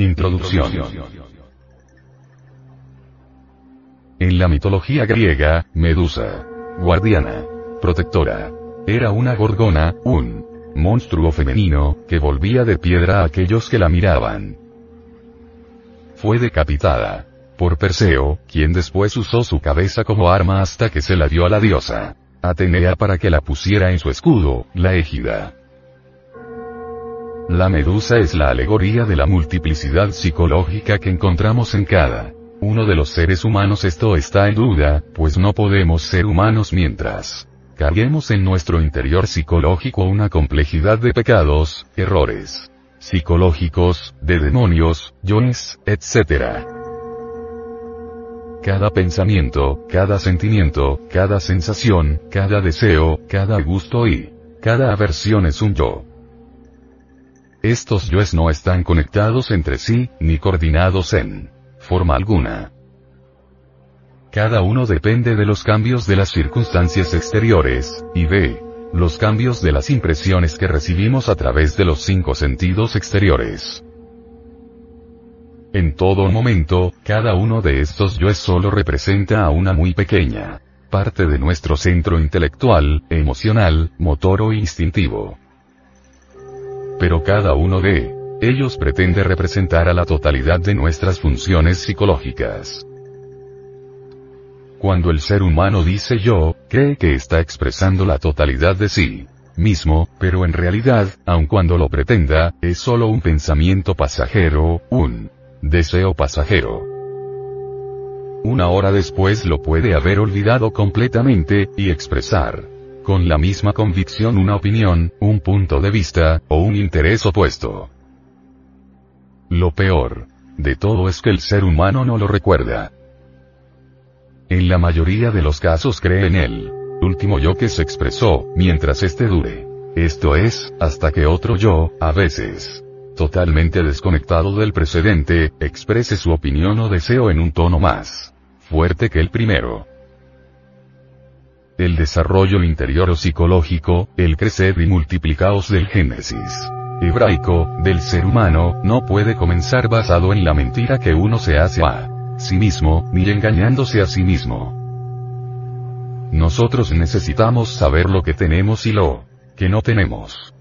Introducción. En la mitología griega, Medusa, guardiana, protectora, era una gorgona, un monstruo femenino, que volvía de piedra a aquellos que la miraban. Fue decapitada por Perseo, quien después usó su cabeza como arma hasta que se la dio a la diosa Atenea para que la pusiera en su escudo, la égida. La medusa es la alegoría de la multiplicidad psicológica que encontramos en cada uno de los seres humanos. Esto está en duda, pues no podemos ser humanos mientras carguemos en nuestro interior psicológico una complejidad de pecados, errores psicológicos, de demonios, yoes, etc. Cada pensamiento, cada sentimiento, cada sensación, cada deseo, cada gusto y cada aversión es un yo. Estos yoes no están conectados entre sí, ni coordinados en forma alguna. Cada uno depende de los cambios de las circunstancias exteriores, y de los cambios de las impresiones que recibimos a través de los cinco sentidos exteriores. En todo momento, cada uno de estos yoes solo representa a una muy pequeña parte de nuestro centro intelectual, emocional, motor o instintivo pero cada uno de ellos pretende representar a la totalidad de nuestras funciones psicológicas. Cuando el ser humano dice yo, cree que está expresando la totalidad de sí mismo, pero en realidad, aun cuando lo pretenda, es solo un pensamiento pasajero, un deseo pasajero. Una hora después lo puede haber olvidado completamente, y expresar con la misma convicción una opinión, un punto de vista, o un interés opuesto. Lo peor de todo es que el ser humano no lo recuerda. En la mayoría de los casos cree en él. Último yo que se expresó, mientras este dure. Esto es, hasta que otro yo, a veces, totalmente desconectado del precedente, exprese su opinión o deseo en un tono más fuerte que el primero el desarrollo interior o psicológico, el crecer y multiplicaos del Génesis hebraico, del ser humano, no puede comenzar basado en la mentira que uno se hace a sí mismo, ni engañándose a sí mismo. Nosotros necesitamos saber lo que tenemos y lo que no tenemos.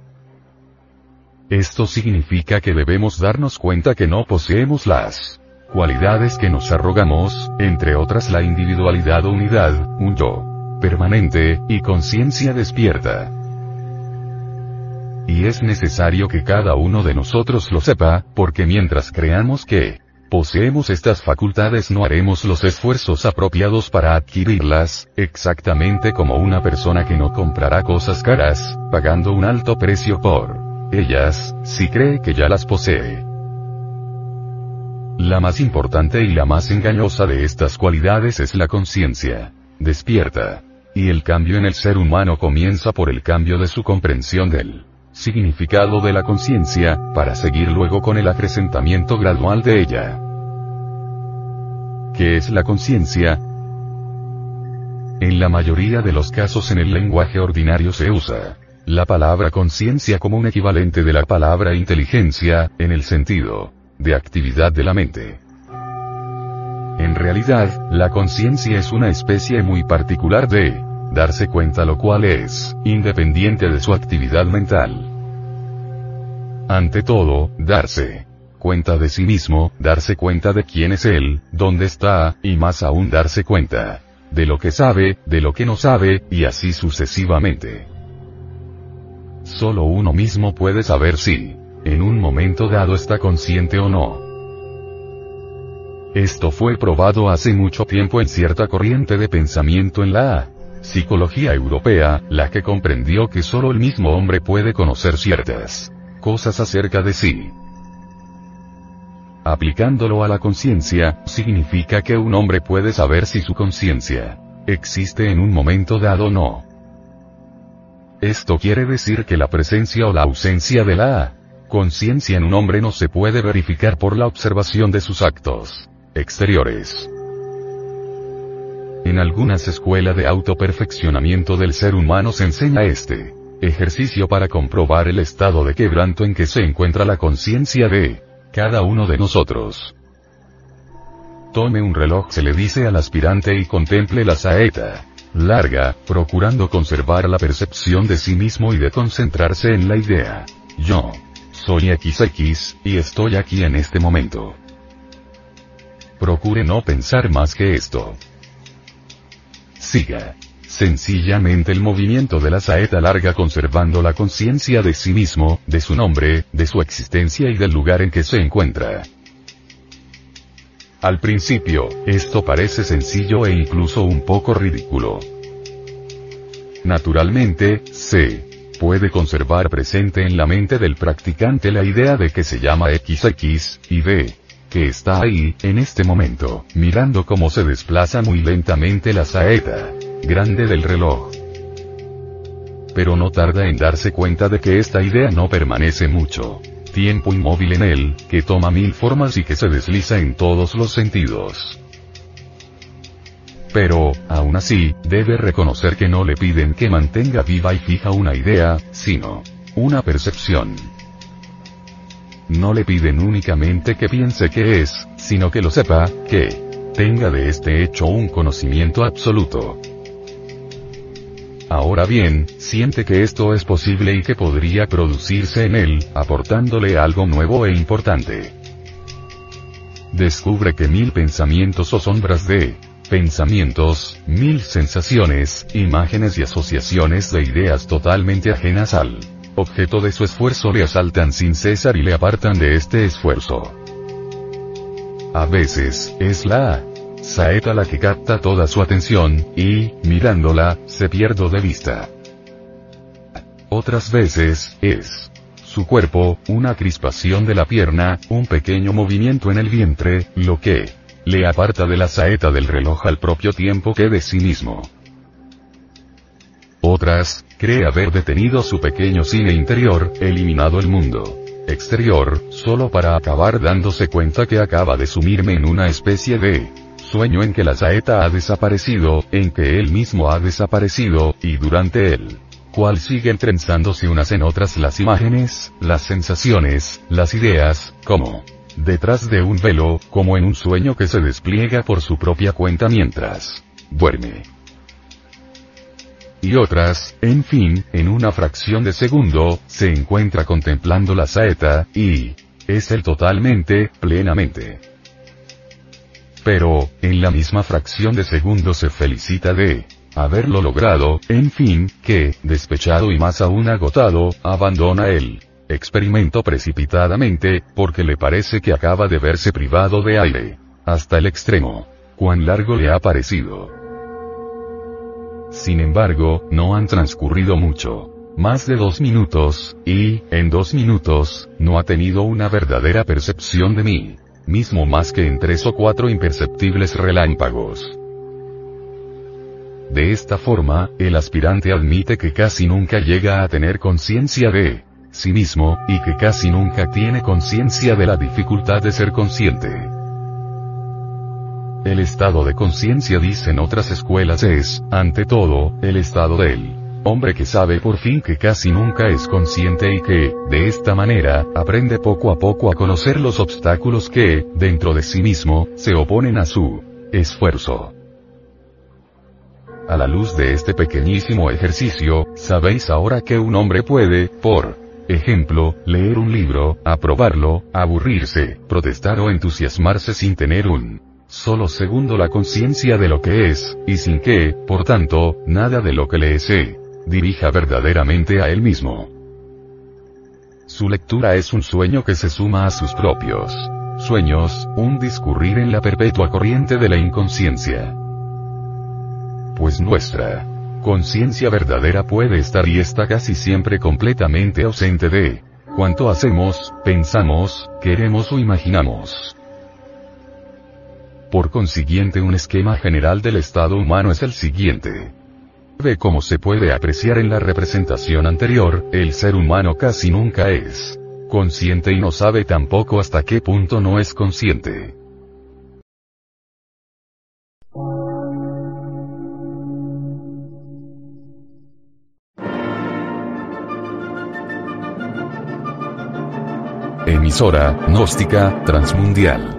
Esto significa que debemos darnos cuenta que no poseemos las cualidades que nos arrogamos, entre otras la individualidad o unidad, un yo permanente, y conciencia despierta. Y es necesario que cada uno de nosotros lo sepa, porque mientras creamos que poseemos estas facultades no haremos los esfuerzos apropiados para adquirirlas, exactamente como una persona que no comprará cosas caras, pagando un alto precio por ellas, si cree que ya las posee. La más importante y la más engañosa de estas cualidades es la conciencia. Despierta. Y el cambio en el ser humano comienza por el cambio de su comprensión del significado de la conciencia, para seguir luego con el acrecentamiento gradual de ella. ¿Qué es la conciencia? En la mayoría de los casos en el lenguaje ordinario se usa la palabra conciencia como un equivalente de la palabra inteligencia, en el sentido de actividad de la mente. En realidad, la conciencia es una especie muy particular de darse cuenta lo cual es, independiente de su actividad mental. Ante todo, darse cuenta de sí mismo, darse cuenta de quién es él, dónde está, y más aún darse cuenta de lo que sabe, de lo que no sabe, y así sucesivamente. Solo uno mismo puede saber si, en un momento dado está consciente o no. Esto fue probado hace mucho tiempo en cierta corriente de pensamiento en la psicología europea, la que comprendió que solo el mismo hombre puede conocer ciertas cosas acerca de sí. Aplicándolo a la conciencia, significa que un hombre puede saber si su conciencia existe en un momento dado o no. Esto quiere decir que la presencia o la ausencia de la conciencia en un hombre no se puede verificar por la observación de sus actos exteriores. En algunas escuelas de autoperfeccionamiento del ser humano se enseña este ejercicio para comprobar el estado de quebranto en que se encuentra la conciencia de cada uno de nosotros. Tome un reloj, se le dice al aspirante y contemple la saeta larga, procurando conservar la percepción de sí mismo y de concentrarse en la idea. Yo soy XX, y estoy aquí en este momento. Procure no pensar más que esto. Siga. Sencillamente el movimiento de la saeta larga conservando la conciencia de sí mismo, de su nombre, de su existencia y del lugar en que se encuentra. Al principio, esto parece sencillo e incluso un poco ridículo. Naturalmente, se puede conservar presente en la mente del practicante la idea de que se llama XX, y ve que está ahí, en este momento, mirando cómo se desplaza muy lentamente la saeta grande del reloj. Pero no tarda en darse cuenta de que esta idea no permanece mucho tiempo inmóvil en él, que toma mil formas y que se desliza en todos los sentidos. Pero, aún así, debe reconocer que no le piden que mantenga viva y fija una idea, sino una percepción. No le piden únicamente que piense que es, sino que lo sepa, que tenga de este hecho un conocimiento absoluto. Ahora bien, siente que esto es posible y que podría producirse en él, aportándole algo nuevo e importante. Descubre que mil pensamientos o sombras de pensamientos, mil sensaciones, imágenes y asociaciones de ideas totalmente ajenas al objeto de su esfuerzo le asaltan sin cesar y le apartan de este esfuerzo. A veces, es la saeta la que capta toda su atención, y, mirándola, se pierdo de vista. Otras veces, es su cuerpo, una crispación de la pierna, un pequeño movimiento en el vientre, lo que le aparta de la saeta del reloj al propio tiempo que de sí mismo. Otras, cree haber detenido su pequeño cine interior, eliminado el mundo exterior, solo para acabar dándose cuenta que acaba de sumirme en una especie de sueño en que la saeta ha desaparecido, en que él mismo ha desaparecido, y durante él cual siguen trenzándose unas en otras las imágenes, las sensaciones, las ideas, como detrás de un velo, como en un sueño que se despliega por su propia cuenta mientras duerme. Y otras, en fin, en una fracción de segundo, se encuentra contemplando la saeta, y es él totalmente, plenamente. Pero, en la misma fracción de segundo se felicita de haberlo logrado, en fin, que, despechado y más aún agotado, abandona el experimento precipitadamente, porque le parece que acaba de verse privado de aire. Hasta el extremo. Cuán largo le ha parecido. Sin embargo, no han transcurrido mucho. Más de dos minutos, y, en dos minutos, no ha tenido una verdadera percepción de mí mismo más que en tres o cuatro imperceptibles relámpagos. De esta forma, el aspirante admite que casi nunca llega a tener conciencia de sí mismo, y que casi nunca tiene conciencia de la dificultad de ser consciente. El estado de conciencia, dicen otras escuelas, es, ante todo, el estado del hombre que sabe por fin que casi nunca es consciente y que, de esta manera, aprende poco a poco a conocer los obstáculos que, dentro de sí mismo, se oponen a su esfuerzo. A la luz de este pequeñísimo ejercicio, sabéis ahora que un hombre puede, por ejemplo, leer un libro, aprobarlo, aburrirse, protestar o entusiasmarse sin tener un solo segundo la conciencia de lo que es, y sin que, por tanto, nada de lo que le se dirija verdaderamente a él mismo. Su lectura es un sueño que se suma a sus propios sueños, un discurrir en la perpetua corriente de la inconsciencia. Pues nuestra conciencia verdadera puede estar y está casi siempre completamente ausente de cuanto hacemos, pensamos, queremos o imaginamos. Por consiguiente un esquema general del estado humano es el siguiente. Ve como se puede apreciar en la representación anterior, el ser humano casi nunca es consciente y no sabe tampoco hasta qué punto no es consciente. emisora, gnóstica, transmundial.